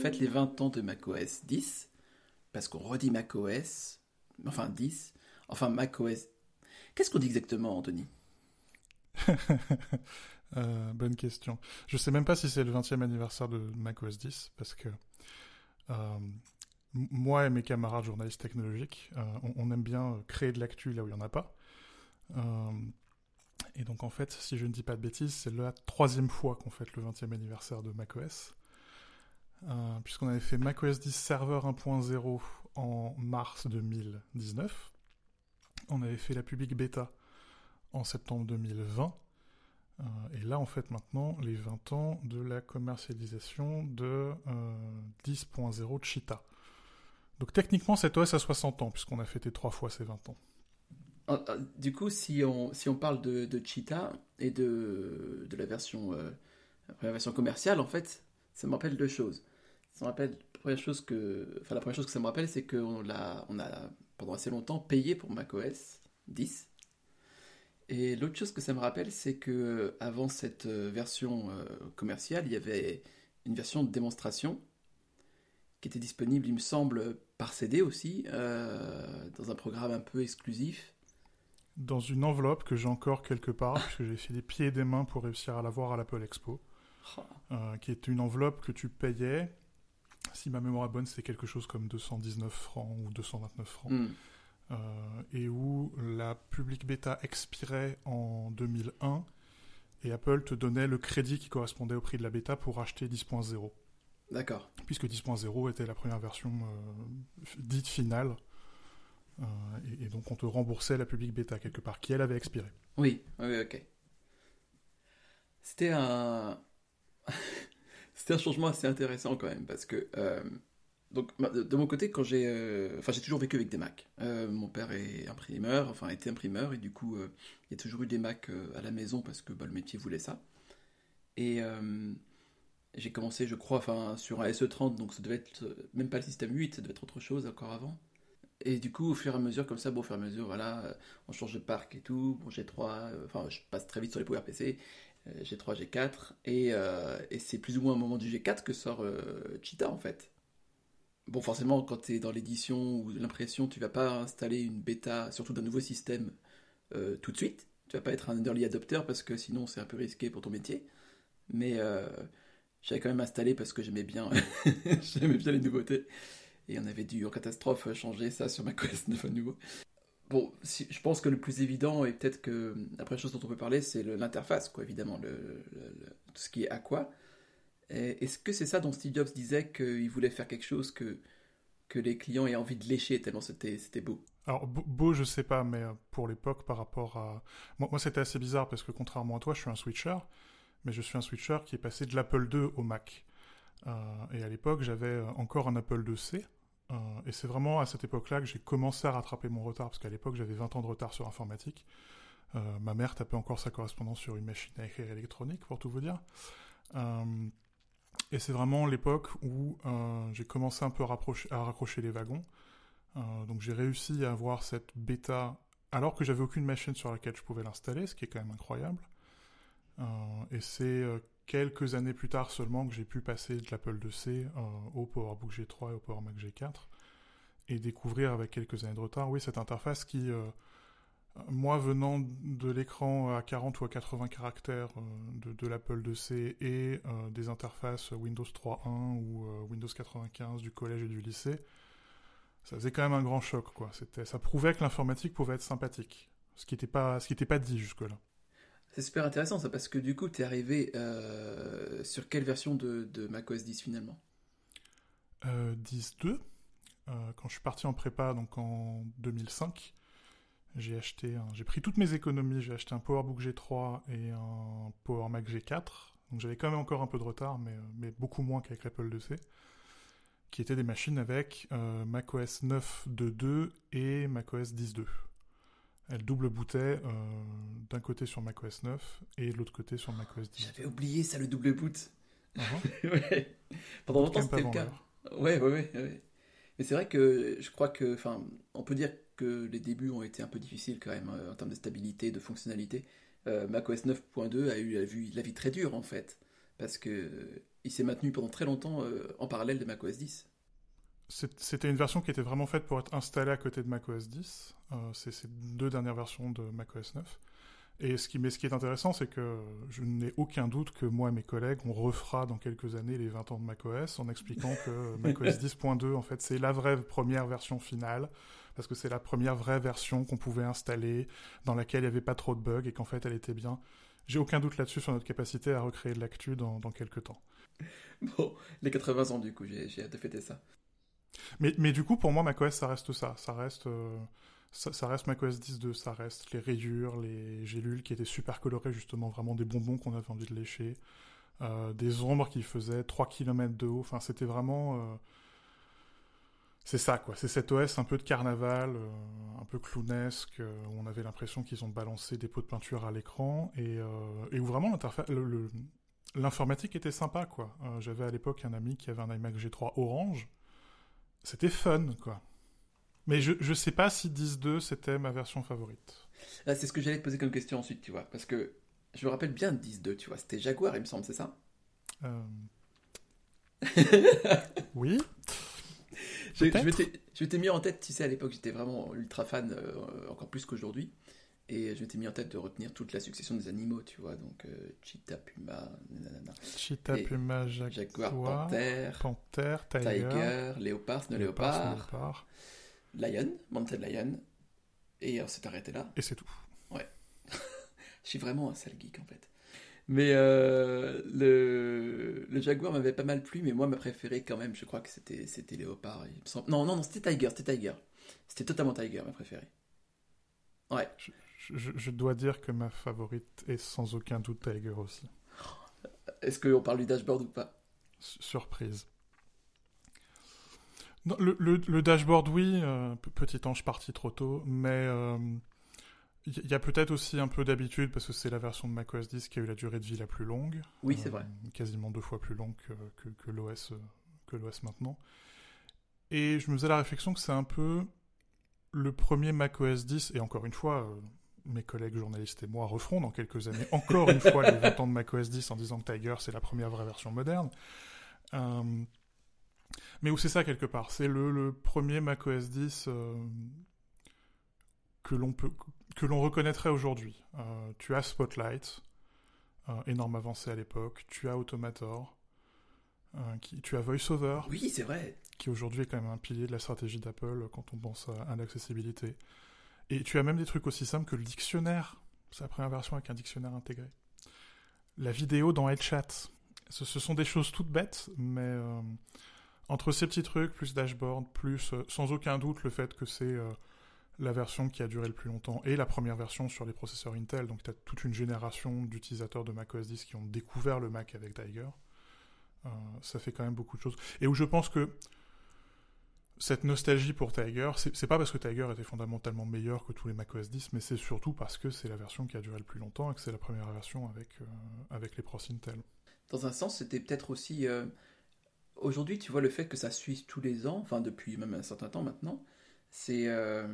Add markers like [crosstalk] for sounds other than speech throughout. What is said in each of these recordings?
fête les 20 ans de macOS 10, parce qu'on redit macOS, enfin 10, enfin macOS. Qu'est-ce qu'on dit exactement, Anthony? [laughs] Euh, Bonne question. Je sais même pas si c'est le 20e anniversaire de macOS 10, parce que euh, moi et mes camarades journalistes technologiques, euh, on, aime bien créer de l'actu là où il n'y en a pas. et donc en fait, si je ne dis pas de bêtises, c'est la troisième fois qu'on fête le 20e anniversaire de macOS. Euh, puisqu'on avait fait macOS 10 Server 1.0 en mars 2019. On avait fait la public bêta en septembre 2020. Euh, et là, en fait, maintenant, les 20 ans de la commercialisation de 10.0 euh, Cheetah. Donc techniquement, cet OS a 60 ans, puisqu'on a fêté trois fois ces 20 ans. Du coup, si on, si on parle de, de Cheetah et de, de la, version, la version commerciale, en fait, ça me rappelle deux choses. Ça me rappelle, la première chose que, enfin, la première chose que ça me rappelle, c'est qu'on a, on a pendant assez longtemps payé pour macOS 10. Et l'autre chose que ça me rappelle, c'est que avant cette euh, version euh, commerciale, il y avait une version de démonstration qui était disponible, il me semble, par CD aussi, euh, dans un programme un peu exclusif. Dans une enveloppe que j'ai encore quelque part, parce que j'ai fait des pieds et des mains pour réussir à la voir à l'Apple Expo, oh. qui est une enveloppe que tu payais si ma mémoire est bonne, c'est quelque chose comme 219 francs ou 229 francs. Hmm. Euh, et où la public bêta expirait en 2001 et Apple te donnait le crédit qui correspondait au prix de la bêta pour acheter 10.0. D'accord. Puisque 10.0 était la première version euh, dite finale. Euh, et, et, donc on te remboursait la public bêta quelque part, qui elle avait expiré. Oui, oui, ok. C'était un... [laughs] C'était un changement assez intéressant quand même, parce que euh, de mon côté, quand j'ai, euh, j'ai toujours vécu avec des Macs. Euh, mon père est imprimeur, enfin était imprimeur, et du coup il y a toujours eu des Macs à la maison parce que bah, le métier voulait ça. Et j'ai commencé, je crois, sur un SE30, donc ça devait être même pas le système 8, ça devait être autre chose encore avant. Et du coup, au fur et à mesure, comme ça, au fur et à mesure, voilà, on change de parc et tout. Bon, j'ai 3, enfin, je passe très vite sur les Power PC. G3, euh, G4, euh, et, c'est plus ou moins au moment du G4 que sort euh, Cheetah en fait. Bon, forcément, quand tu es dans l'édition ou l'impression, tu vas pas installer une bêta, surtout d'un nouveau système, tout de suite. Tu vas pas être un early adopter parce que sinon c'est un peu risqué pour ton métier. Mais j'avais quand même installé parce que j'aimais bien, [laughs] j'aimais bien les nouveautés. Et on avait dû en catastrophe changer ça sur macOS 9 à nouveau. Bon, je pense que le plus évident, et peut-être que la première chose dont on peut parler, c'est l'interface, quoi, évidemment, tout ce qui est quoi. Est-ce que c'est ça dont Steve Jobs disait qu'il voulait faire quelque chose que, que les clients aient envie de lécher tellement c'était beau? Alors, beau, je sais pas, mais euh, pour l'époque, par rapport à. Moi, c'était assez bizarre parce que contrairement à toi, je suis un switcher, mais je suis un switcher qui est passé de l'Apple II au Mac. Euh, et à l'époque, j'avais euh, encore un Apple IIc, et c'est vraiment à cette époque-là que j'ai commencé à rattraper mon retard, parce qu'à l'époque j'avais 20 ans de retard sur informatique. Euh, ma mère tapait encore sa correspondance sur une machine à écrire électronique, pour tout vous dire. Euh, et c'est vraiment l'époque où j'ai commencé un peu à, à raccrocher les wagons. donc j'ai réussi à avoir cette bêta alors que j'avais aucune machine sur laquelle je pouvais l'installer, ce qui est quand même incroyable. et c'est quelques années plus tard seulement que j'ai pu passer de l'Apple IIc euh, au PowerBook G3 et au PowerMac G4 et découvrir avec quelques années de retard, oui, cette interface qui, euh, moi venant de l'écran à 40 ou à 80 caractères euh, de, l'Apple IIc et des interfaces Windows 3.1 ou Windows 95 du collège et du lycée, ça faisait quand même un grand choc, quoi. Ça prouvait que l'informatique pouvait être sympathique, ce qui n'était pas, ce qui n'était pas dit jusque-là. C'est super intéressant ça, parce que du coup, tu es arrivé euh, sur quelle version de, macOS 10 finalement? Euh, 10.2. Euh, quand je suis parti en prépa, donc en 2005, j'ai acheté, j'ai pris toutes mes économies, j'ai acheté un PowerBook G3 et un PowerMac G4. Donc j'avais quand même encore un peu de retard, mais, mais beaucoup moins qu'avec l'Apple IIc, qui étaient des machines avec euh, macOS 9.2.2 et macOS 10.2 elle double bootait euh, d'un côté sur macOS 9 et de l'autre côté sur macOS 10. J'avais oublié ça, le double boot. [laughs] Ouais. Pendant longtemps, c'était le cas. Ouais, ouais, ouais, Mais c'est vrai que je crois que, enfin, on peut dire que les débuts ont été un peu difficiles quand même euh, en termes de stabilité, de fonctionnalité. Euh, macOS 9.2 a eu la vie, la vie très dure en fait, parce que il s'est maintenu pendant très longtemps en parallèle de macOS 10. C'était une version qui était vraiment faite pour être installée à côté de macOS 10. c'est ces deux dernières versions de macOS 9. Et ce qui, mais ce qui est intéressant, c'est que je n'ai aucun doute que moi et mes collègues, on refera dans quelques années les 20 ans de macOS en expliquant que [laughs] macOS 10.2, en fait, c'est la vraie première version finale, parce que c'est la première vraie version qu'on pouvait installer, dans laquelle il n'y avait pas trop de bugs, et qu'en fait, elle était bien. J'ai aucun doute là-dessus sur notre capacité à recréer de l'actu dans, dans quelques temps. [laughs] Bon, les 80 ans, du coup, j'ai hâte de fêter ça. Mais, du coup, pour moi, macOS, ça reste ça. Ça reste... Euh, ça, ça, reste macOS 10.2, ça reste les rayures, les gélules qui étaient super colorées, justement, vraiment des bonbons qu'on avait envie de lécher, euh, des ombres qui faisaient 3 km de haut, enfin c'était vraiment... Euh, c'est ça, quoi. C'est cet OS un peu de carnaval, euh, un peu clownesque, où on avait l'impression qu'ils ont balancé des pots de peinture à l'écran, et, et, où vraiment l'informatique était sympa, quoi. J'avais à l'époque un ami qui avait un iMac G3 orange. C'était fun, quoi. Mais je, je sais pas si 10.2 c'était ma version favorite. Ah, c'est ce que j'allais te poser comme question ensuite, tu vois. Parce que je me rappelle bien de 10.2, tu vois. C'était Jaguar, il me semble, c'est ça? Euh... [laughs] Oui. je, je m'étais mis en tête, tu sais, à l'époque, j'étais vraiment ultra fan, euh, encore plus qu'aujourd'hui. Et je m'étais mis en tête de retenir toute la succession des animaux, tu vois. Donc, euh, Cheetah, Puma, nanana. Cheetah, Puma, Jaguar, Jaguar Panthère, Panthère Tiger, Tiger Léopard, Snow Léopard. léopard Lion, Mountain Lion, et on s'est arrêté là. Et c'est tout. Ouais. [laughs] Je suis vraiment un sale geek en fait. Mais euh, le, le Jaguar m'avait pas mal plu, mais moi ma préférée quand même, je crois que c'était c'était Léopard. Non, non, non, c'était Tiger, c'était Tiger. C'était totalement Tiger, ma préférée. Ouais. Je, je, dois dire que ma favorite est sans aucun doute Tiger aussi. Est-ce qu'on parle du dashboard ou pas? Surprise le, dashboard, oui, euh, petit ange parti trop tôt, mais il euh, y a peut-être aussi un peu d'habitude parce que c'est la version de macOS 10 qui a eu la durée de vie la plus longue. Oui, c'est vrai. Euh, quasiment deux fois plus longue que, que, l'OS que l'OS maintenant. Et je me faisais la réflexion que c'est un peu le premier macOS 10, et encore une fois, mes collègues journalistes et moi referont dans quelques années encore une fois les 20 ans de macOS 10 en disant que Tiger c'est la première vraie version moderne. Mais où c'est ça quelque part? C'est le, le, premier macOS 10 euh, que l'on peut que l'on reconnaîtrait aujourd'hui. Euh, tu as Spotlight, euh, énorme avancée à l'époque. Tu as Automator. Qui, tu as VoiceOver. Oui, c'est vrai. Qui aujourd'hui est quand même un pilier de la stratégie d'Apple quand on pense à, l'accessibilité. Et tu as même des trucs aussi simples que le dictionnaire. C'est la première version avec un dictionnaire intégré. La vidéo dans HeadChat. Ce, ce sont des choses toutes bêtes, mais entre ces petits trucs, plus dashboard, plus euh, sans aucun doute le fait que c'est euh, la version qui a duré le plus longtemps et la première version sur les processeurs Intel, donc tu as toute une génération d'utilisateurs de macOS 10 qui ont découvert le Mac avec Tiger. Euh, ça fait quand même beaucoup de choses. Et où je pense que cette nostalgie pour Tiger, c'est pas parce que Tiger était fondamentalement meilleur que tous les macOS 10, mais c'est surtout parce que c'est la version qui a duré le plus longtemps et que c'est la première version avec, avec les pros Intel. Dans un sens, c'était peut-être aussi aujourd'hui, tu vois, le fait que ça suive tous les ans, enfin depuis même un certain temps maintenant, c'est euh,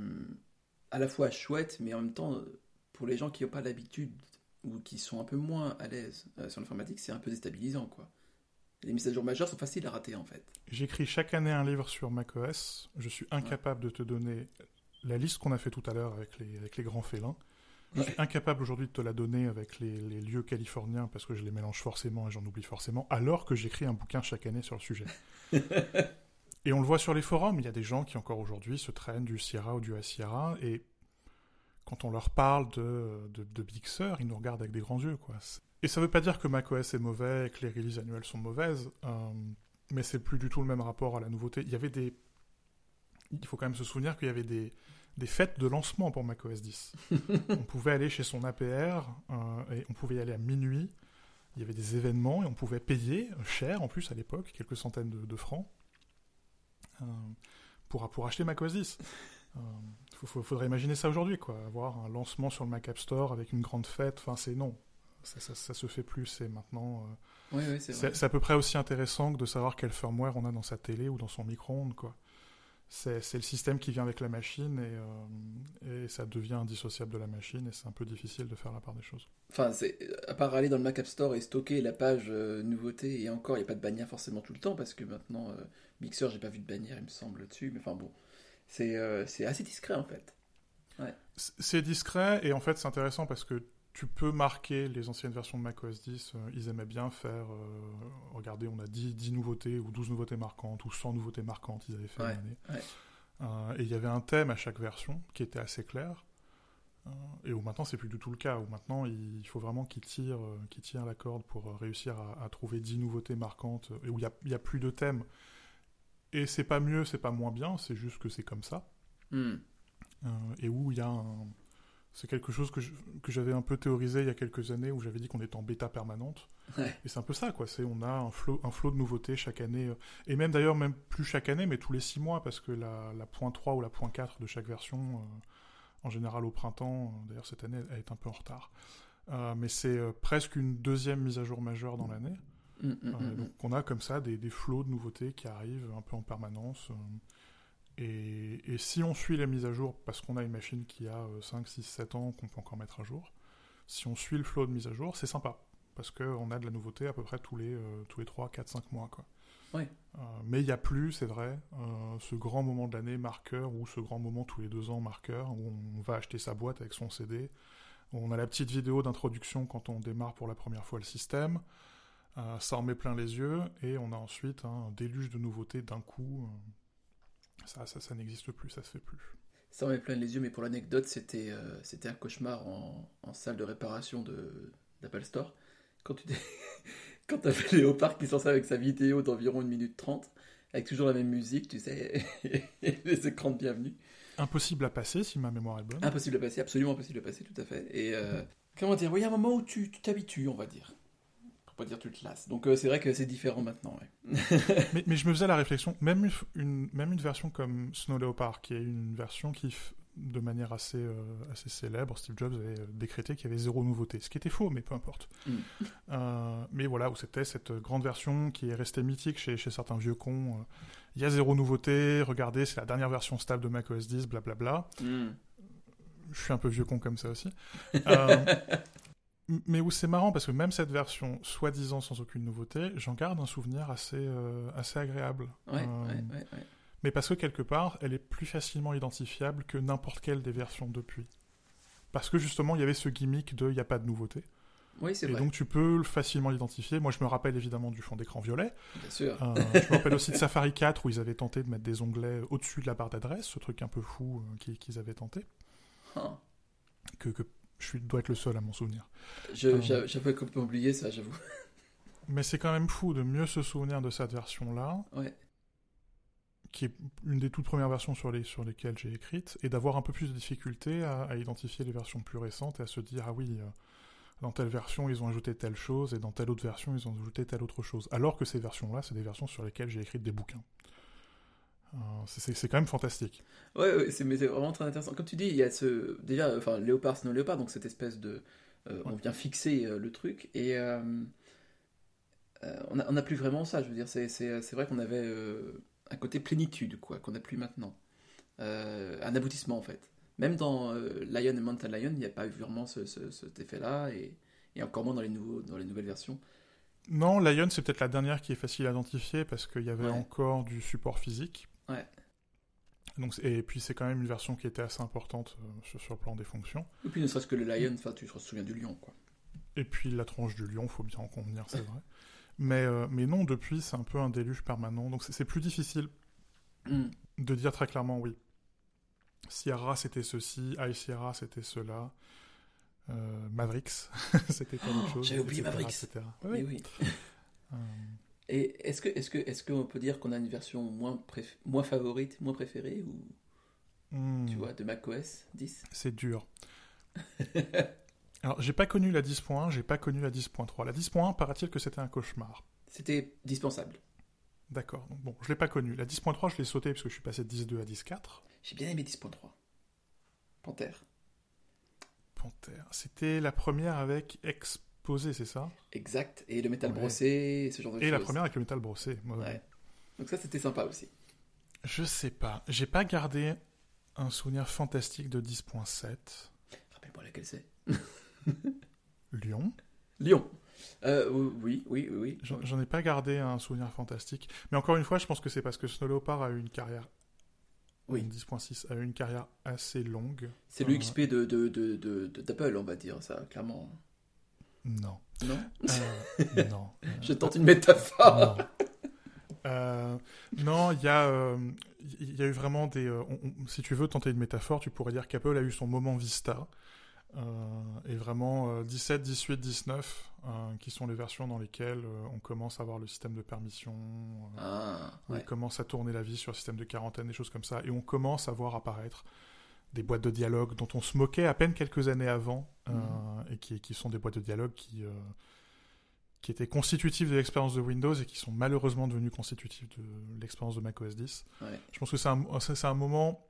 à la fois chouette, mais en même temps, pour les gens qui n'ont pas l'habitude ou qui sont un peu moins à l'aise euh, sur l'informatique, c'est un peu déstabilisant, quoi. Les mises à jour majeures sont faciles à rater, en fait. J'écris chaque année un livre sur macOS. Je suis incapable de te donner la liste qu'on a fait tout à l'heure avec les, avec les grands félins. Je suis incapable aujourd'hui de te la donner avec les, lieux californiens parce que je les mélange forcément et j'en oublie forcément, alors que j'écris un bouquin chaque année sur le sujet. [laughs] et on le voit sur les forums, il y a des gens qui encore aujourd'hui se traînent du Sierra ou du Sierra et quand on leur parle de, de, Big Sur, ils nous regardent avec des grands yeux. Quoi. Et ça ne veut pas dire que macOS est mauvais et que les releases annuelles sont mauvaises, euh, mais c'est plus du tout le même rapport à la nouveauté. Il y avait des. Il faut quand même se souvenir qu'il y avait des, des fêtes de lancement pour macOS 10. [laughs] on pouvait aller chez son APR euh, et on pouvait y aller à minuit. Il y avait des événements et on pouvait payer cher en plus à l'époque, quelques centaines de, francs, euh, pour, pour acheter macOS 10. Il faudrait imaginer ça aujourd'hui, quoi. Avoir un lancement sur le Mac App Store avec une grande fête, enfin c'est non. Ça, ça, se fait plus, c'est maintenant. c'est à peu près aussi intéressant que de savoir quel firmware on a dans sa télé ou dans son micro-ondes, quoi. c'est le système qui vient avec la machine et, euh, et, ça devient indissociable de la machine et c'est un peu difficile de faire la part des choses. Enfin, à part aller dans le Mac App Store et stocker la page euh, nouveauté et encore, il n'y a pas de bannière forcément tout le temps parce que maintenant, euh, Mixer, j'ai pas vu de bannière, il me semble, dessus, mais enfin bon, c'est assez discret en fait. Ouais. C'est discret et en fait, c'est intéressant parce que tu peux marquer les anciennes versions de macOS 10. Euh, ils aimaient bien faire. Euh, regardez, on a 10, 10, nouveautés ou 12 nouveautés marquantes ou 100 nouveautés marquantes. Ils avaient fait une année. Euh, et il y avait un thème à chaque version qui était assez clair. et où maintenant, c'est plus du tout le cas. Où maintenant, il faut vraiment qu'ils tirent, qu tire la corde pour réussir à, trouver 10 nouveautés marquantes. Et où il n'y a, a, plus de thème. Et c'est pas mieux, c'est pas moins bien. C'est juste que c'est comme ça. Hmm. et où il y a un c'est quelque chose que, j'avais un peu théorisé il y a quelques années où j'avais dit qu'on était en bêta permanente. Et c'est un peu ça, quoi. C'est on a un flot, un flot de nouveautés chaque année, euh, et même d'ailleurs même plus chaque année, mais tous les six mois, parce que la, la point 3 ou la point 4 de chaque version, euh, en général au printemps, euh, d'ailleurs cette année elle est un peu en retard. mais c'est presque une deuxième mise à jour majeure dans l'année. Mmh, mmh, mmh, donc on a comme ça des, des, flots de nouveautés qui arrivent un peu en permanence. Et, si on suit les mises à jour, parce qu'on a une machine qui a 5, 6, 7 ans qu'on peut encore mettre à jour, si on suit le flow de mise à jour, c'est sympa. Parce qu'on a de la nouveauté à peu près tous les, euh, tous les 3, 4, 5 mois. Quoi. Ouais. Euh, mais il n'y a plus, c'est vrai, euh, ce grand moment de l'année marqueur, ou ce grand moment tous les deux ans marqueur, où on va acheter sa boîte avec son CD, où on a la petite vidéo d'introduction quand on démarre pour la première fois le système, ça en met plein les yeux, et on a ensuite un déluge de nouveautés d'un coup ça, ça, ça n'existe plus, ça se fait plus. Ça en met plein les yeux, mais pour l'anecdote, c'était euh, c'était un cauchemar en, en, salle de réparation d'Apple Store. Quand tu [laughs] quand avais Léopard qui sortait avec sa vidéo d'environ 1 minute 30, avec toujours la même musique, tu sais, [laughs] les écrans de bienvenue. Impossible à passer si ma mémoire est bonne. Impossible à passer, absolument impossible à passer, tout à fait. Et euh, comment dire, il y a un moment où tu t'habitues, on va dire pas dire tu te lasses. Donc euh, c'est vrai que c'est différent maintenant. [laughs] mais, mais, je me faisais la réflexion, même une, même une version comme Snow Leopard, qui est une version qui, de manière assez, euh, assez célèbre, Steve Jobs avait euh, décrété qu'il y avait zéro nouveauté. Ce qui était faux, mais peu importe. Mm. mais voilà, où c'était cette grande version qui est restée mythique chez, chez certains vieux cons. Il y a zéro nouveauté, regardez, c'est la dernière version stable de macOS 10, blablabla. Mm. Je suis un peu vieux con comme ça aussi. [laughs] mais où c'est marrant parce que même cette version, soi-disant sans aucune nouveauté, j'en garde un souvenir assez, euh, assez agréable. Ouais, euh, ouais, ouais, mais parce que quelque part, elle est plus facilement identifiable que n'importe quelle des versions depuis. Parce que justement, il y avait ce gimmick de il n'y a pas de nouveauté. Oui, c'est Et donc tu peux facilement l'identifier. Moi, je me rappelle évidemment du fond d'écran violet. Bien sûr. Euh, je me rappelle aussi de Safari 4 où ils avaient tenté de mettre des onglets au-dessus de la barre d'adresse, ce truc un peu fou qu'ils avaient tenté. Ah. Que, que je dois être le seul à m'en souvenir. J'avais complètement oublié ça, j'avoue. [laughs] Mais c'est quand même fou de mieux se souvenir de cette version-là. Ouais. Qui est une des toutes premières versions sur, les, sur lesquelles j'ai écrite, et d'avoir un peu plus de difficulté à, identifier les versions plus récentes et à se dire ah oui, euh, dans telle version ils ont ajouté telle chose, et dans telle autre version ils ont ajouté telle autre chose. Alors que ces versions-là, c'est des versions sur lesquelles j'ai écrit des bouquins. Euh, c'est quand même fantastique. Ouais, ouais c'est vraiment très intéressant. Comme tu dis, il y a ce déjà, enfin, léopard, sinon léopard, donc cette espèce de, euh, on vient fixer euh, le truc et on n'a plus vraiment ça. Je veux dire, c'est vrai qu'on avait un côté plénitude, quoi, qu'on n'a plus maintenant, un aboutissement en fait. Même dans Lion et Mountain Lion, il n'y a pas eu vraiment ce, cet effet-là et, et, encore moins dans les nouveaux, dans les nouvelles versions. Non, Lion, c'est peut-être la dernière qui est facile à identifier parce qu'il y avait encore du support physique. Ouais. Donc, et puis c'est quand même une version qui était assez importante euh, sur, le plan des fonctions. Et puis ne serait-ce que le lion, enfin tu te souviens du lion quoi. Et puis la tranche du lion, faut bien en convenir, c'est vrai. Mais, euh, mais non, depuis c'est un peu un déluge permanent, donc c'est plus difficile mm. de dire très clairement oui. Sierra c'était ceci, High Sierra c'était cela, euh, Mavericks [laughs] c'était autre oh, chose. J'avais oublié Mavericks. Oui, oui. Et est-ce que est-ce que est-ce qu'on peut dire qu'on a une version moins moins favorite, moins préférée ou hmm. tu vois de macOS 10 C'est dur. Alors, j'ai pas connu la 10.1, j'ai pas connu la 10.3. La 10.1, paraît-il que c'était un cauchemar. C'était dispensable. D'accord. Bon, je l'ai pas connu. La 10.3, je l'ai sauté parce que je suis passé de 10.2 à 10.4. J'ai bien aimé 10.3. Panthère. Panthère. C'était la première avec Exp posé, c'est ça? Exact. Et le métal brossé, ce genre de choses. Et la première avec le métal brossé. Ouais. Donc ça, c'était sympa aussi. Je sais pas. J'ai pas gardé un souvenir fantastique de 10.7. Rappelle-moi laquelle c'est. [laughs] Lyon. Lyon. Euh, oui, oui, oui, oui. J'en ai pas gardé un souvenir fantastique. Mais encore une fois, je pense que c'est parce que Snow Leopard a eu une carrière. Oui. 10.6 a eu une carrière assez longue. C'est Euh, l'UXP de, de, de, de- de- d'Apple, on va dire, ça, clairement. Non. Non Euh, non. [laughs] Je tente une métaphore. Non. Euh, il y a, euh, y a eu vraiment des. euh, on- on- si tu veux tenter une métaphore, tu pourrais dire qu'Apple a eu son moment Vista. euh, et vraiment euh, 17, 18, 19, euh, qui sont les versions dans lesquelles euh, on commence à avoir le système de permission, euh, Ah, ouais. on commence à tourner la vie sur le système de quarantaine, des choses comme ça, et on commence à voir apparaître des boîtes de dialogue dont on se moquait à peine quelques années avant, euh, Mhm. et qui, qui sont des boîtes de dialogue qui, euh, qui étaient constitutives de l'expérience de Windows et qui sont malheureusement devenues constitutives de l'expérience de macOS 10. Ouais. Je pense que c'est un, un moment,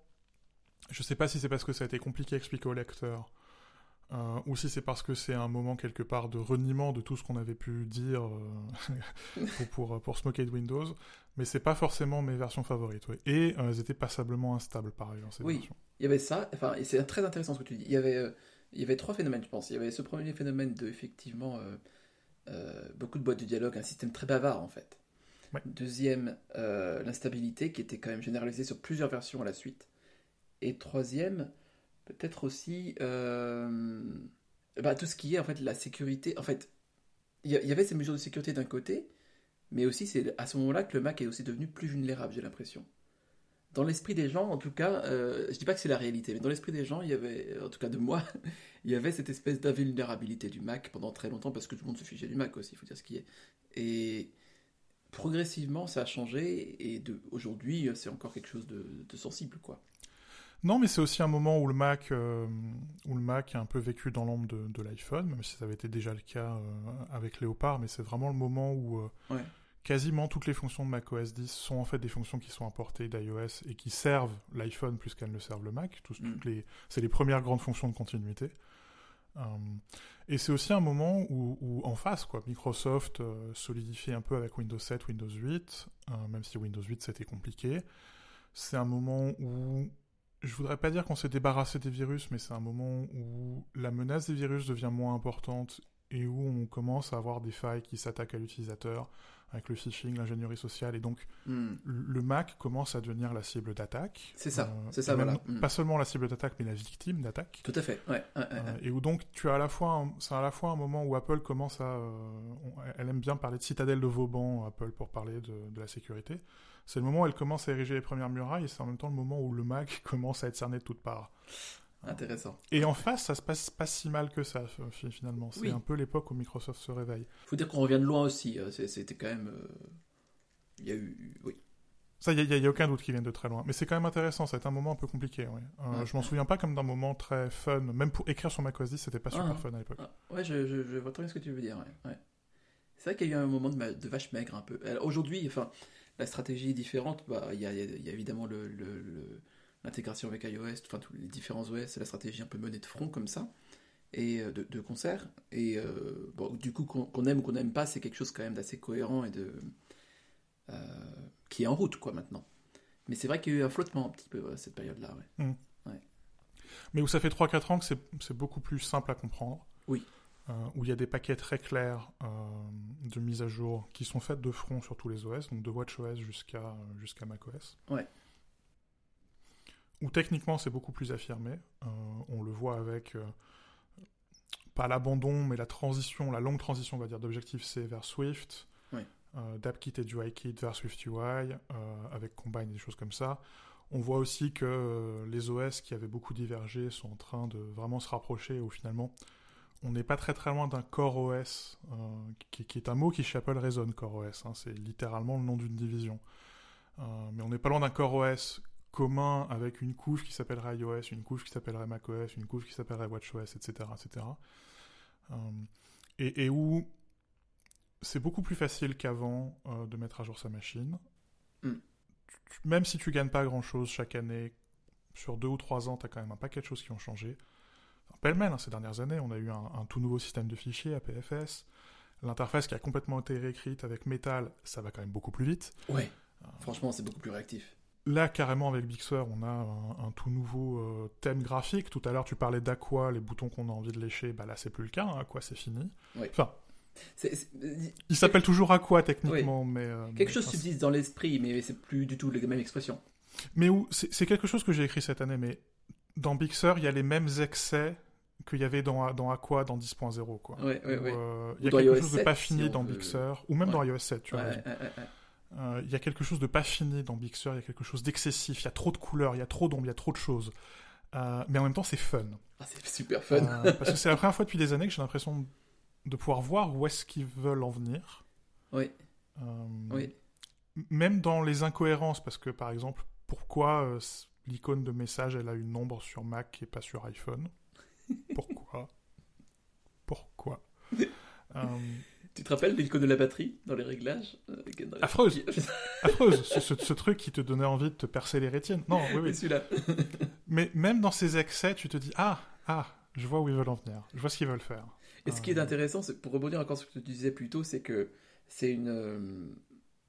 je sais pas si c'est parce que ça a été compliqué à expliquer au lecteur, euh, ou si c'est parce que c'est un moment quelque part de reniement de tout ce qu'on avait pu dire euh, [laughs] pour, pour, pour se moquer de Windows, mais c'est pas forcément mes versions favorites. ouais. Et euh, elles étaient passablement instables par ailleurs, ces Oui. versions. Il y avait ça, enfin, et c'est très intéressant ce que tu dis. Il y avait, euh, il y avait trois phénomènes, je pense. Il y avait ce premier phénomène de, effectivement, euh, euh, beaucoup de boîtes de dialogue, un système très bavard, en fait. Ouais. Deuxième, euh, l'instabilité, qui était quand même généralisée sur plusieurs versions à la suite. Et troisième, peut-être aussi, euh, bah, tout ce qui est, en fait, la sécurité. En fait, il y, avait ces mesures de sécurité d'un côté, mais aussi c'est à ce moment-là que le Mac est aussi devenu plus vulnérable, j'ai l'impression dans l'esprit des gens, en tout cas, euh, je dis pas que c'est la réalité, mais dans l'esprit des gens, il y avait, en tout cas de moi, [laughs] il y avait cette espèce d'invulnérabilité du Mac pendant très longtemps parce que tout le monde se fichait du Mac aussi, il faut dire ce qui est. Et progressivement, ça a changé et aujourd'hui, c'est encore quelque chose de, de sensible, quoi. Non, mais c'est aussi un moment où le Mac, euh, où le Mac a un peu vécu dans l'ombre de, de l'iPhone, même si ça avait été déjà le cas euh, avec Léopard, mais c'est vraiment le moment où euh, Ouais. quasiment toutes les fonctions de macOS 10 sont en fait des fonctions qui sont importées d'iOS et qui servent l'iPhone plus qu'elles ne servent le Mac. Mm. toutes les, c'est les premières grandes fonctions de continuité. Et c'est aussi un moment où, où, en face, quoi, Microsoft solidifie un peu avec Windows 7, Windows 8, euh, même si Windows 8 c'était compliqué. C'est un moment où je voudrais pas dire qu'on s'est débarrassé des virus, mais c'est un moment où la menace des virus devient moins importante et où on commence à avoir des failles qui s'attaquent à l'utilisateur avec le phishing, l'ingénierie sociale, et donc Hmm. le Mac commence à devenir la cible d'attaque. C'est ça, Euh, c'est ça, voilà. Mm. Pas seulement la cible d'attaque, mais la victime d'attaque. Tout à fait, ouais. Euh, et où donc tu as à la fois, c'est à la fois un moment où Apple commence à, euh, on- elle aime bien parler de citadelle de Vauban, Apple pour parler de, de la sécurité. C'est le moment où elle commence à ériger les premières murailles, et c'est en même temps le moment où le Mac [laughs] commence à être cerné de toutes parts. Intéressant. Et en face, ça se passe pas si mal que ça fi- finalement. C'est Oui. un peu l'époque où Microsoft se réveille. Faut dire qu'on revient de loin aussi. euh, c'est- C'était quand même. euh, Il y a eu. Oui. Ça, il n'y a, aucun doute qu'ils viennent de très loin. Mais c'est quand même intéressant, été un moment un peu compliqué. ouais. Euh, Ouais. Je m'en souviens pas comme d'un moment très fun. Même pour écrire sur macOS 10, c'était pas super Ah. fun à l'époque. Ah, ouais, je, je, je vois très bien ce que tu veux dire. Ouais. C'est vrai qu'il y a eu un moment de, ma- de vache maigre un peu. Alors, Aujourd'hui, enfin, la stratégie est différente. Bah, il y, a, il y y a évidemment le, le- le- l'intégration avec iOS, enfin tous les différents OS, c'est la stratégie un peu menée de front comme ça, et euh, de, de concert. Et euh, bon, du coup, qu'on qu'on aime ou qu'on n'aime pas, c'est quelque chose quand même d'assez cohérent et de euh, qui est en route quoi maintenant. Mais c'est vrai qu'il y a eu un flottement un petit peu à cette période-là. Ouais. Mais où ça fait 3-4 ans que c'est c'est beaucoup plus simple à comprendre. Oui. Euh, où il y a des paquets très clairs euh, de mise à jour qui sont faites de front sur tous les OS, donc de WatchOS jusqu'à jusqu'à macOS. Ouais. Où techniquement c'est beaucoup plus affirmé. Euh, on le voit avec, pas l'abandon, mais la transition, la longue transition, on va dire, d'Objective-C vers Swift. Ouais. D'AppKit et du iKit vers SwiftUI, avec Combine et des choses comme ça. On voit aussi que les OS qui avaient beaucoup divergé sont en train de vraiment se rapprocher, où finalement, on n'est pas très très loin d'un Core OS, euh, qui, qui est un mot qui chez Apple résonne, Core OS. hein, c'est littéralement le nom d'une division. Euh, mais on n'est pas loin d'un Core OS commun avec une couche qui s'appellerait iOS, une couche qui s'appellerait macOS, une couche qui s'appellerait WatchOS, etc. etc. Euh, et, et où c'est beaucoup plus facile qu'avant de mettre à jour sa machine. Mm. Même si tu gagnes pas grand chose chaque année, sur deux ou trois ans, tu as quand même un paquet de choses qui ont changé. Pêle-mêle, hein, ces dernières années, on a eu un, un tout nouveau système de fichiers, APFS. L'interface qui a complètement été réécrite avec Metal, ça va quand même beaucoup plus vite. Ouais. Franchement, c'est beaucoup plus réactif. là, carrément, avec Big Sur, on a un, un tout nouveau euh, thème graphique. Tout à l'heure, tu parlais d'Aqua, les boutons qu'on a envie de lécher. Bah là, c'est plus le cas. Hein, Aqua, c'est fini. Oui. Enfin, c'est- il s'appelle toujours Aqua, techniquement, mais... euh, Quelque mais- chose subsiste dans l'esprit, mais c'est plus du tout la même expression. Mais où c'est quelque chose que j'ai écrit cette année, mais dans Big Sur, il y a les mêmes excès qu'il y avait dans, dans Aqua dans 10.0. quoi. Ouais, ouais, Où, ouais. euh, Ou Il y a quelque chose de 7, pas fini dans veut. Big Sur, ou même dans iOS 7, tu Ouais, as raison. ouais, ouais, ouais. Euh, Il y a quelque chose de pas fini dans Big Sur, il y a quelque chose d'excessif, il y a trop de couleurs, il y a trop d'ombre, il y a trop de choses. Euh, mais en même temps, c'est fun. Ah, c'est super fun. Euh, parce que c'est la première fois depuis des années que j'ai l'impression de pouvoir voir où est-ce qu'ils veulent en venir. Oui, Euh, oui. Même dans les incohérences, parce que par exemple, pourquoi l'icône de message elle a une ombre sur Mac et pas sur iPhone Pourquoi? Pourquoi? [laughs] Euh, Tu te rappelles l'icône de la batterie dans les réglages euh, dans les- Affreuse. [laughs] Affreuse, ce, ce- ce truc qui te donnait envie de te percer les rétines. Non, oui, Oui, celui-là. [laughs] Mais même dans ces excès, tu te dis ah ah, je vois où ils veulent en venir, je vois ce qu'ils veulent faire. Et ce qui est Euh, intéressant, c'est pour rebondir encore sur ce que tu disais plus tôt, c'est que c'est une.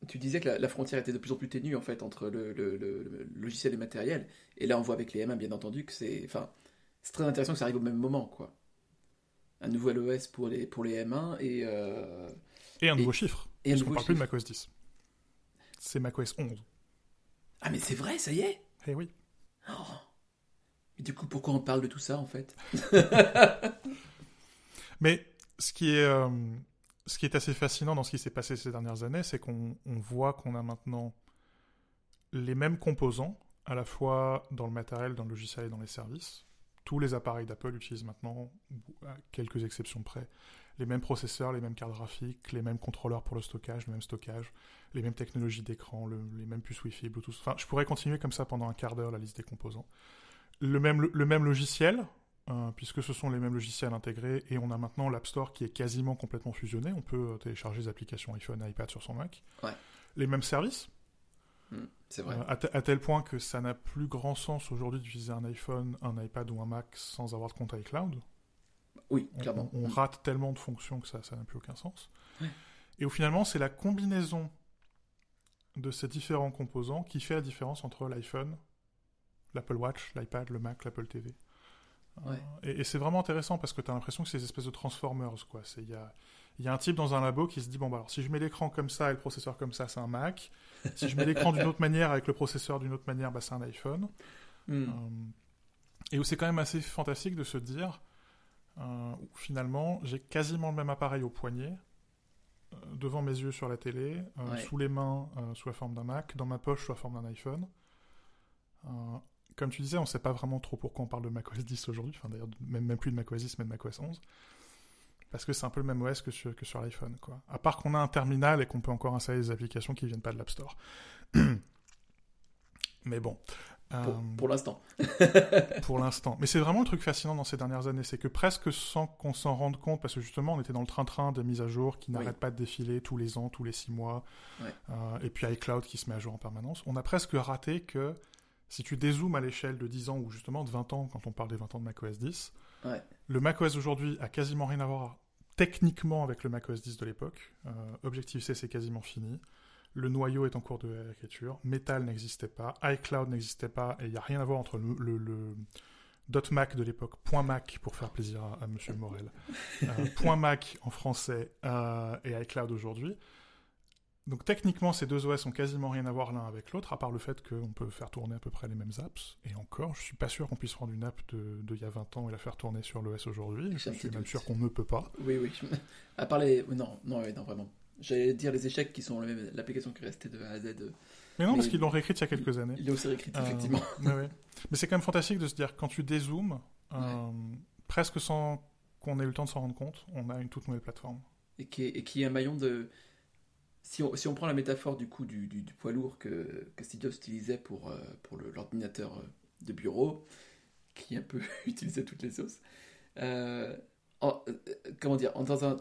Tu disais que la, la frontière était de plus en plus ténue en fait entre le, le- le- le logiciel et le matériel. Et là, on voit avec les M1 bien entendu que c'est. Enfin, c'est très intéressant que ça arrive au même moment, quoi. Un nouvel OS pour les pour les M1 et euh, Et un Et- nouveau chiffre. et un Parce nouveau parle plus de chiffre. macOS 10. C'est macOS 11. ah mais c'est vrai, ça y est. Eh oui. Oh. Et du coup, pourquoi on parle de tout ça en fait? [laughs] Mais ce qui est, euh, ce qui est assez fascinant dans ce qui s'est passé ces dernières années, c'est qu'on on voit qu'on a maintenant les mêmes composants, à la fois dans le matériel, dans le logiciel et dans les services. Tous les appareils d'Apple utilisent maintenant, à quelques exceptions près, les mêmes processeurs, les mêmes cartes graphiques, les mêmes contrôleurs pour le stockage, le même stockage, les mêmes technologies d'écran, le- les mêmes puces Wi-Fi, je pourrais continuer comme ça pendant un quart d'heure la liste des composants. Le même logiciel, euh, puisque ce sont les mêmes logiciels intégrés et on a maintenant l'App Store qui est quasiment complètement fusionné. On peut euh, télécharger des applications iPhone et iPad sur son Mac. Ouais. Les mêmes services, Hmm, C'est vrai. euh, à, te- à tel point que ça n'a plus grand sens aujourd'hui d'utiliser un iPhone, un iPad ou un Mac sans avoir de compte iCloud. oui, clairement. on- on rate tellement de fonctions que ça ça n'a plus aucun sens. Ouais. Et au finalement, c'est la combinaison de ces différents composants qui fait la différence entre l'iPhone, l'Apple Watch, l'iPad, le Mac, l'Apple TV. Euh, Ouais. et et c'est vraiment intéressant parce que tu as l'impression que c'est des espèces de transformers. quoi. Il y a, il y a un type dans un labo qui se dit bon, bah, alors, si je mets l'écran comme ça et le processeur comme ça, c'est un Mac. Si je mets l'écran d'une autre manière avec le processeur d'une autre manière, bah, c'est un iPhone. Hmm. Euh, et où c'est quand même assez fantastique de se dire, euh, finalement, j'ai quasiment le même appareil au poignet, euh, devant mes yeux sur la télé, Ouais. sous les mains sous la forme d'un Mac, dans ma poche sous la forme d'un iPhone. Comme tu disais, on ne sait pas vraiment trop pourquoi on parle de macOS 10 aujourd'hui, enfin d'ailleurs même, même plus de macOS 10 mais de macOS 11. Parce que c'est un peu le même OS que sur, que sur l'iPhone. quoi. À part qu'on a un terminal et qu'on peut encore installer des applications qui viennent pas de l'App Store. [clears throat] mais bon. Pour, Euh, pour l'instant. [laughs] pour l'instant. Mais c'est vraiment le truc fascinant dans ces dernières années, c'est que presque sans qu'on s'en rende compte, parce que justement on était dans le train-train des mises à jour qui Oui. n'arrêtent pas de défiler tous les ans, tous les six mois, Ouais. euh, et puis iCloud qui se met à jour en permanence, on a presque raté que si tu dézoomes à l'échelle de 10 ans ou justement de 20 ans, quand on parle des 20 ans de macOS 10, Ouais. le macOS aujourd'hui a quasiment rien à voir techniquement avec le macOS 10 de l'époque. Euh, Objective-C c'est quasiment fini. Le noyau est en cours de réécriture. Metal n'existait pas. iCloud n'existait pas. Et il n'y a rien à voir entre le, le, le .mac de l'époque, .mac pour faire plaisir à, à Monsieur Morel, euh, .mac en français euh, et iCloud aujourd'hui. Donc techniquement, ces deux OS ont quasiment rien à voir l'un avec l'autre, à part le fait qu'on peut faire tourner à peu près les mêmes apps. Et encore, je suis pas sûr qu'on puisse prendre une app de, de il y a 20 ans et la faire tourner sur l'OS aujourd'hui. Je suis même doute. sûr qu'on ne peut pas. Oui, oui. À part les. Non, non, non, vraiment. J'allais dire les échecs qui sont l'application qui restait de A à Z. euh, Mais non, parce qu'ils l'ont réécrite il y a quelques années. Il est aussi réécrit, Euh, effectivement. [laughs] ouais. Mais c'est quand même fantastique de se dire, quand tu dézoomes, euh, presque sans qu'on ait eu le temps de s'en rendre compte, on a une toute nouvelle plateforme. Et qui, est, et qui est un maillon de. Si on, prend la métaphore du coup du, poids lourd que, que utilisait pour, euh, pour l'ordinateur euh, de bureau, qui un peu [laughs] utilisait toutes les sauces, euh, en- comment dire, dans, un,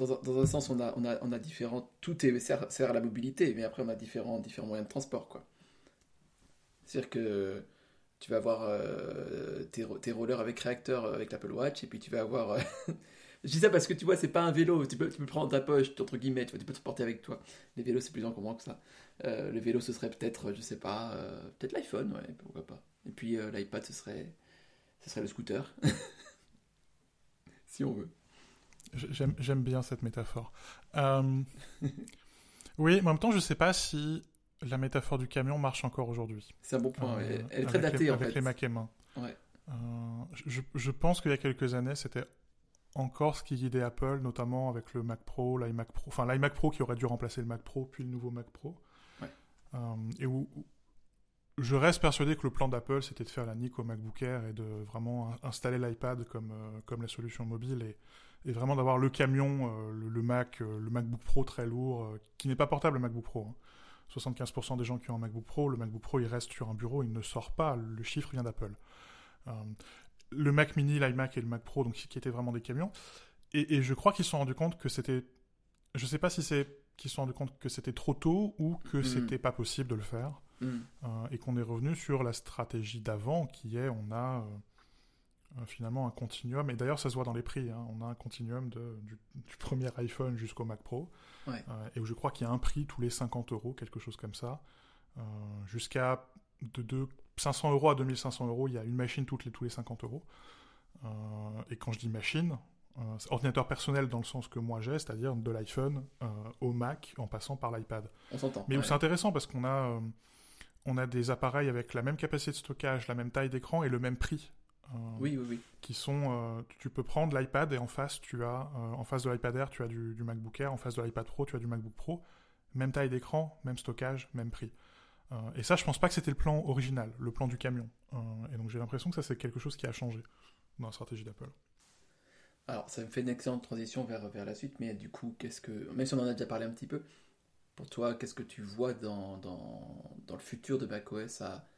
sens, on a, on a, on a différents. Tout sert, à la mobilité, mais après, on a différents, différents moyens de transport, quoi. C'est-à-dire que tu vas avoir tes, ro- tes rollers avec réacteur avec l'Apple Watch, et puis tu vas avoir Je dis ça parce que tu vois, c'est pas un vélo. Tu peux, tu peux le prendre dans ta poche, entre guillemets. Tu, vois, tu peux te porter avec toi. Les vélos, c'est plus encombrant que ça. Euh, le vélo, ce serait peut-être, je sais pas, euh, peut-être l'iPhone, ouais, pourquoi pas. Et puis euh, l'iPad, ce serait, ce serait le scooter. [laughs] si on veut. J'aime, bien cette métaphore. Oui, mais en même temps, je sais pas si la métaphore du camion marche encore aujourd'hui. C'est un bon point. Ouais. Elle est très avec datée les, en avec fait. les Mac M1. Ouais. Euh, je, je pense qu'il y a quelques années, c'était encore ce qui guidait Apple, notamment avec le Mac Pro, l'iMac Pro, enfin l'iMac Pro qui aurait dû remplacer le Mac Pro, puis le nouveau Mac Pro. Ouais. Euh, et où, où je reste persuadé que le plan d'Apple, c'était de faire la nique au MacBook Air et de vraiment in- installer l'iPad comme, euh, comme la solution mobile et, et vraiment d'avoir le camion, euh, le, le Mac, le MacBook Pro très lourd, qui n'est pas portable le MacBook Pro. hein. 75% des gens qui ont un MacBook Pro, le MacBook Pro il reste sur un bureau, il ne sort pas, le chiffre vient d'Apple. Le Mac Mini, l'iMac et le Mac Pro, donc qui étaient vraiment des camions. Et, et je crois qu'ils se sont rendus compte que c'était, je sais pas si c'est qu'ils se sont rendus compte que c'était trop tôt ou que Mhm. c'était pas possible de le faire, Hmm. euh, et qu'on est revenu sur la stratégie d'avant, qui est on a euh, euh, finalement un continuum, et d'ailleurs ça se voit dans les prix, hein, on a un continuum de, du, du premier iPhone jusqu'au Mac Pro, Ouais. euh, et où je crois qu'il y a un prix tous les 50 euros, quelque chose comme ça, jusqu'à de, de 500 euros à 2500 euros, il y a une machine toutes les, tous les 50 euros. Euh, et quand je dis machine, euh, c'est ordinateur personnel dans le sens que moi j'ai, c'est-à-dire de l'iPhone euh, au Mac en passant par l'iPad. On s'entend. Mais ouais. c'est intéressant parce qu'on a, euh, on a des appareils avec la même capacité de stockage, la même taille d'écran et le même prix. Oui, oui, oui. Qui sont, tu peux prendre l'iPad et en face tu as, en face de l'iPad Air tu as du, du MacBook Air, en face de l'iPad Pro tu as du MacBook Pro, même taille d'écran, même stockage, même prix. Euh, et ça, je pense pas que c'était le plan original, le plan du camion. Euh, et donc j'ai l'impression que ça c'est quelque chose qui a changé dans la stratégie d'Apple. Alors, ça me fait une excellente transition vers, vers la suite, mais du coup, qu'est-ce que. Même si on en a déjà parlé un petit peu, pour toi, qu'est-ce que tu vois dans, dans, dans le futur de macOS à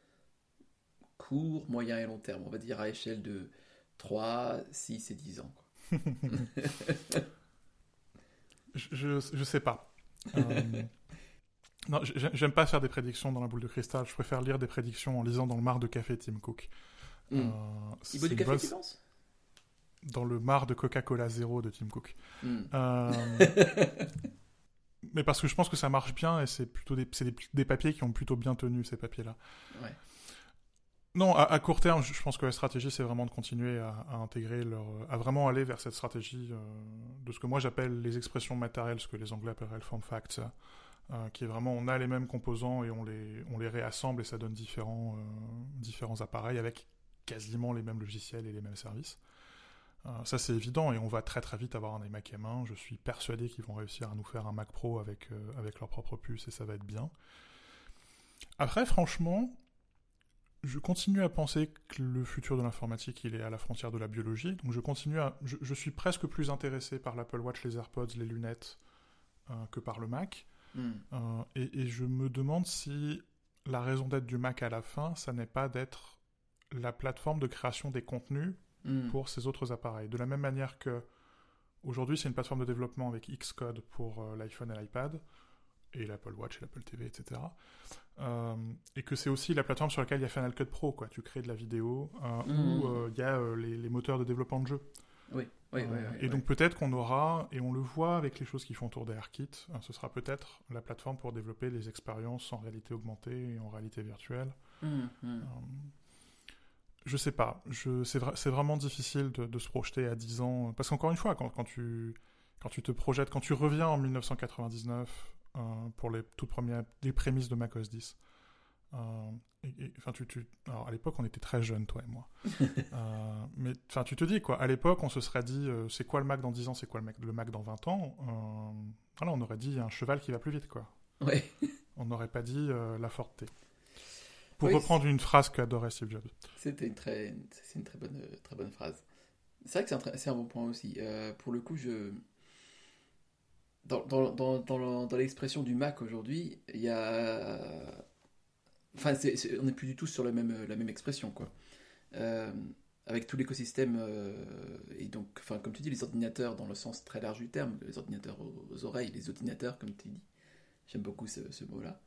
court, moyen et long terme? On va dire à échelle de 3, 6 et 10 ans. quoi. [laughs] [laughs] Je, je, je sais pas. Euh, [laughs] non, j'ai- j'aime pas faire des prédictions dans la boule de cristal. Je préfère lire des prédictions en lisant dans le mar de café Tim Cook. Hmm. Euh, Il boit c'est du café, tu penses? Dans le mar de Coca-Cola zéro de Tim Cook. Hmm. Euh, [laughs] mais parce que je pense que ça marche bien et c'est plutôt des, c'est des, des papiers qui ont plutôt bien tenu ces papiers-là. Ouais. Non, à, à court terme, je pense que la stratégie, c'est vraiment de continuer à, à intégrer leur, à vraiment aller vers cette stratégie euh, de ce que moi j'appelle les expressions matérielles, ce que les Anglais appelleraient le form factor, euh, qui est vraiment on a les mêmes composants et on les, réassemble et ça donne différents, euh, différents appareils avec quasiment les mêmes logiciels et les mêmes services. Euh, ça c'est évident et on va très très vite avoir un iMac M1. Je suis persuadé qu'ils vont réussir à nous faire un Mac Pro avec, avec leur propre puce et ça va être bien. Après, franchement, je continue à penser que le futur de l'informatique, il est à la frontière de la biologie. Donc je continue je, suis presque plus intéressé par l'Apple Watch, les AirPods, les lunettes que par le Mac. Hmm. Euh, et, et je me demande si la raison d'être du Mac à la fin, ça n'est pas d'être la plateforme de création des contenus Hmm. pour ces autres appareils. De la même manière que aujourd'hui, c'est une plateforme de développement avec Xcode pour euh, l'iPhone et l'iPad, et l'Apple Watch et l'Apple TV, etc. Euh, et que c'est aussi la plateforme sur laquelle il y a Final Cut Pro, quoi. Tu crées de la vidéo, Mhm. où il y a les, les moteurs de développement de jeux. Oui, oui, oui. Euh, oui, et donc peut-être qu'on aura, et on le voit avec les choses qui font autour d'AirKit, euh, ce sera peut-être la plateforme pour développer les expériences en réalité augmentée et en réalité virtuelle. Hmm, hmm. Euh, je sais pas. C'est, vra- c'est vraiment difficile de, de se projeter à 10 ans. Parce qu'encore une fois, quand, quand, tu, quand tu te projettes, quand tu reviens en 1999 euh, pour les toutes premières les prémices de macOS 10, euh, et- et- enfin, tu, tu, alors à l'époque, on était très jeunes, toi et moi. [laughs] Euh, mais enfin, tu te dis quoi À l'époque, on se serait dit, euh, c'est quoi le Mac dans 10 ans C'est quoi le Mac, le Mac dans 20 ans Euh, Voilà, on aurait dit un cheval qui va plus vite, quoi. Ouais. On n'aurait pas dit euh, la Forte. Pour Oui, reprendre une phrase qu'adorait Steve Jobs. C'était une très, c'est une très bonne, très bonne phrase. C'est vrai que c'est un, très- un bon point aussi. Euh, pour le coup, je dans, dans, dans, dans l'expression du Mac aujourd'hui, il y a, enfin, on n'est plus du tout sur la même, la même expression, quoi. Euh, avec tout l'écosystème euh, et donc, enfin, comme tu dis, les ordinateurs dans le sens très large du terme, les ordinateurs aux, aux oreilles, les ordinateurs, comme tu dis. J'aime beaucoup ce, ce mot-là.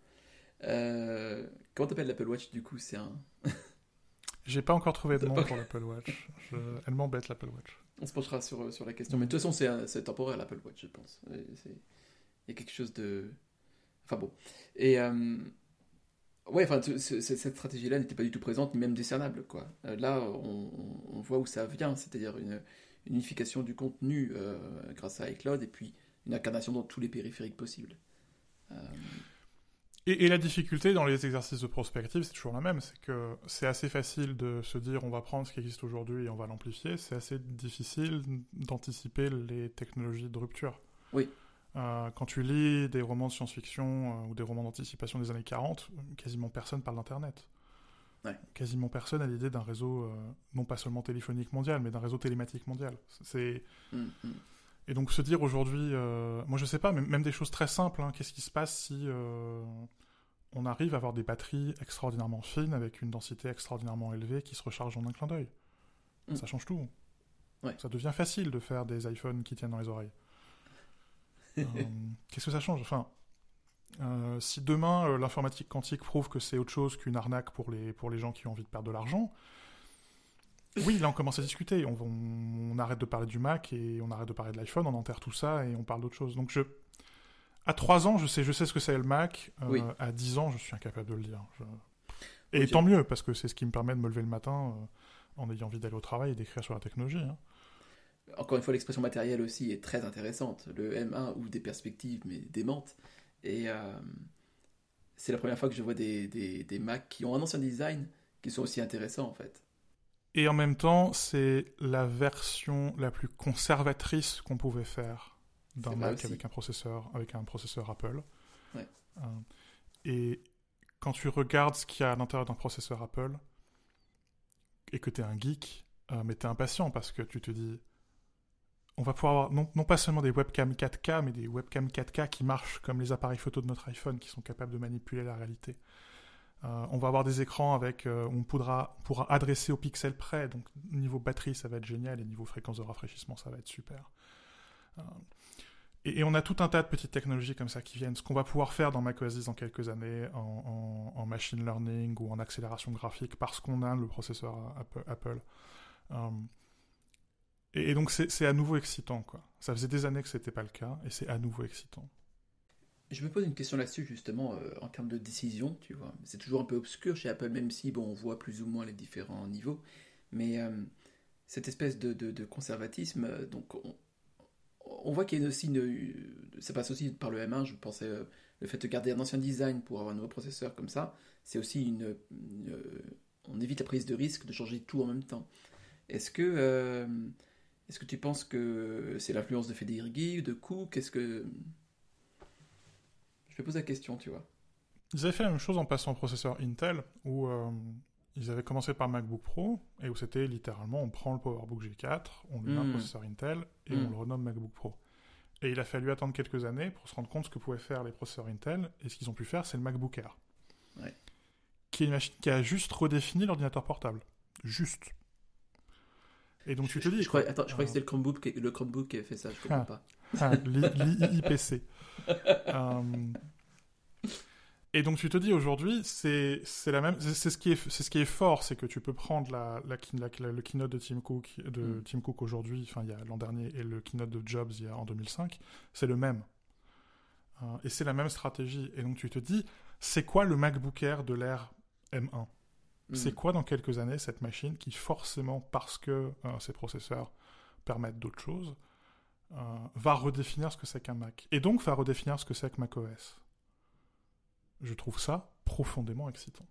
Euh, comment t'appelles l'Apple Watch du coup C'est un [laughs] J'ai pas encore trouvé de nom pour l'Apple Watch. Je- Elle m'embête l'Apple Watch. on se penchera sur, sur la question. Mais de toute façon, c'est temporaire l'Apple Watch, je pense. Il y a quelque chose de. Enfin bon. Et. Ouais, enfin, cette stratégie-là n'était pas du tout présente, ni même discernable, quoi. là, on, voit où ça vient, c'est-à-dire une, unification du contenu grâce à iCloud, et puis une incarnation dans tous les périphériques possibles. Et, la difficulté dans les exercices de prospective, c'est toujours la même, c'est que c'est assez facile de se dire on va prendre ce qui existe aujourd'hui et on va l'amplifier, c'est assez difficile d'anticiper les technologies de rupture. Oui. Euh, quand tu lis des romans de science-fiction euh, ou des romans d'anticipation des années 40, quasiment personne parle d'Internet. Ouais. Quasiment personne a l'idée d'un réseau, euh, non pas seulement téléphonique mondial, mais d'un réseau télématique mondial. C'est... Mm, mm. Et donc se dire aujourd'hui, moi je sais pas, mais même des choses très simples, hein, qu'est-ce qui se passe si on arrive à avoir des batteries extraordinairement fines avec une densité extraordinairement élevée qui se rechargent en un clin d'œil mm. Ça change tout. Ça devient facile de faire des iPhones qui tiennent dans les oreilles. Euh, [laughs] qu'est-ce que ça change? Enfin, si demain l'informatique quantique prouve que c'est autre chose qu'une arnaque pour les, pour les gens qui ont envie de perdre de l'argent, oui, là on commence à discuter. On, arrête de parler du Mac et on arrête de parler de l'iPhone, on enterre tout ça et on parle d'autre chose. Donc je, à 3 ans, je sais, je sais ce que c'est le Mac. Euh, à 10 ans, je suis incapable de le dire. Et tant mieux, parce que c'est ce qui me permet de me lever le matin euh, en ayant envie d'aller au travail et d'écrire sur la technologie. Hein. Encore une fois, l'expression matérielle aussi est très intéressante. Le M1 ouvre des perspectives, mais démentes. Et euh, c'est la première fois que je vois des, des, des Macs qui ont un ancien design qui sont aussi intéressants en fait. Et en même temps, c'est la version la plus conservatrice qu'on pouvait faire d'un Mac avec un processeur, avec un processeur Apple. Euh, et quand tu regardes ce qu'il y a à l'intérieur d'un processeur Apple, et que tu es un geek, euh, mais tu es impatient parce que tu te dis, on va pouvoir avoir non, pas seulement des webcams 4K, mais des webcams 4K qui marchent comme les appareils photo de notre iPhone, qui sont capables de manipuler la réalité. Euh, on va avoir des écrans avec, euh, on pourra, pourra adresser au pixel près. Donc niveau batterie, ça va être génial et niveau fréquence de rafraîchissement, ça va être super. Euh, et, on a tout un tas de petites technologies comme ça qui viennent. Ce qu'on va pouvoir faire dans macOS 10 dans quelques années en, machine learning ou en accélération graphique parce qu'on a le processeur Apple. Et, donc c'est à nouveau excitant. Quoi. Ça faisait des années que c'était pas le cas et c'est à nouveau excitant. Je me pose une question là-dessus, justement, euh, en termes de décision, tu vois. C'est toujours un peu obscur chez Apple, même si, bon, on voit plus ou moins les différents niveaux. Mais euh, cette espèce de, conservatisme, euh, donc, on, voit qu'il y a aussi une, Ça passe aussi par le M1, je pensais, le fait de garder un ancien design pour avoir un nouveau processeur comme ça, c'est aussi une, On évite la prise de risque de changer tout en même temps. Est-ce que... Est-ce que tu penses que c'est l'influence de Federici, de Cook? Est-ce que je vais poser la question, tu vois. Ils avaient fait la même chose en passant au processeur Intel, où euh, ils avaient commencé par MacBook Pro, et où c'était littéralement, on prend le PowerBook G4, on lui met un hmm. processeur Intel, et on hmm. le renomme MacBook Pro. Et il a fallu attendre quelques années pour se rendre compte ce que pouvaient faire les processeurs Intel, et ce qu'ils ont pu faire, c'est le MacBook Air. Qui est une machine qui a juste redéfini l'ordinateur portable. Juste. Et donc tu te dis. Je, crois, attends, je crois que c'était le Chromebook, le Chromebook qui avait fait ça, je comprends ah. pas. Ah, L'IPC. [laughs] Euh, et donc tu te dis aujourd'hui, c'est la même, c'est ce qui est, c'est ce qui est fort, c'est que tu peux prendre la, la, le keynote de Tim Cook, de mm. Tim Cook aujourd'hui, enfin il y a l'an dernier, et le keynote de Jobs il y a en 2005, c'est le même. Euh, et c'est la même stratégie. Et donc tu te dis, c'est quoi le MacBook Air de l'ère M1 mm. C'est quoi dans quelques années cette machine qui forcément, parce que euh, ses processeurs permettent d'autres choses, euh, va redéfinir ce que c'est qu'un Mac. Et donc va redéfinir ce que c'est que macOS. Je trouve ça profondément excitant.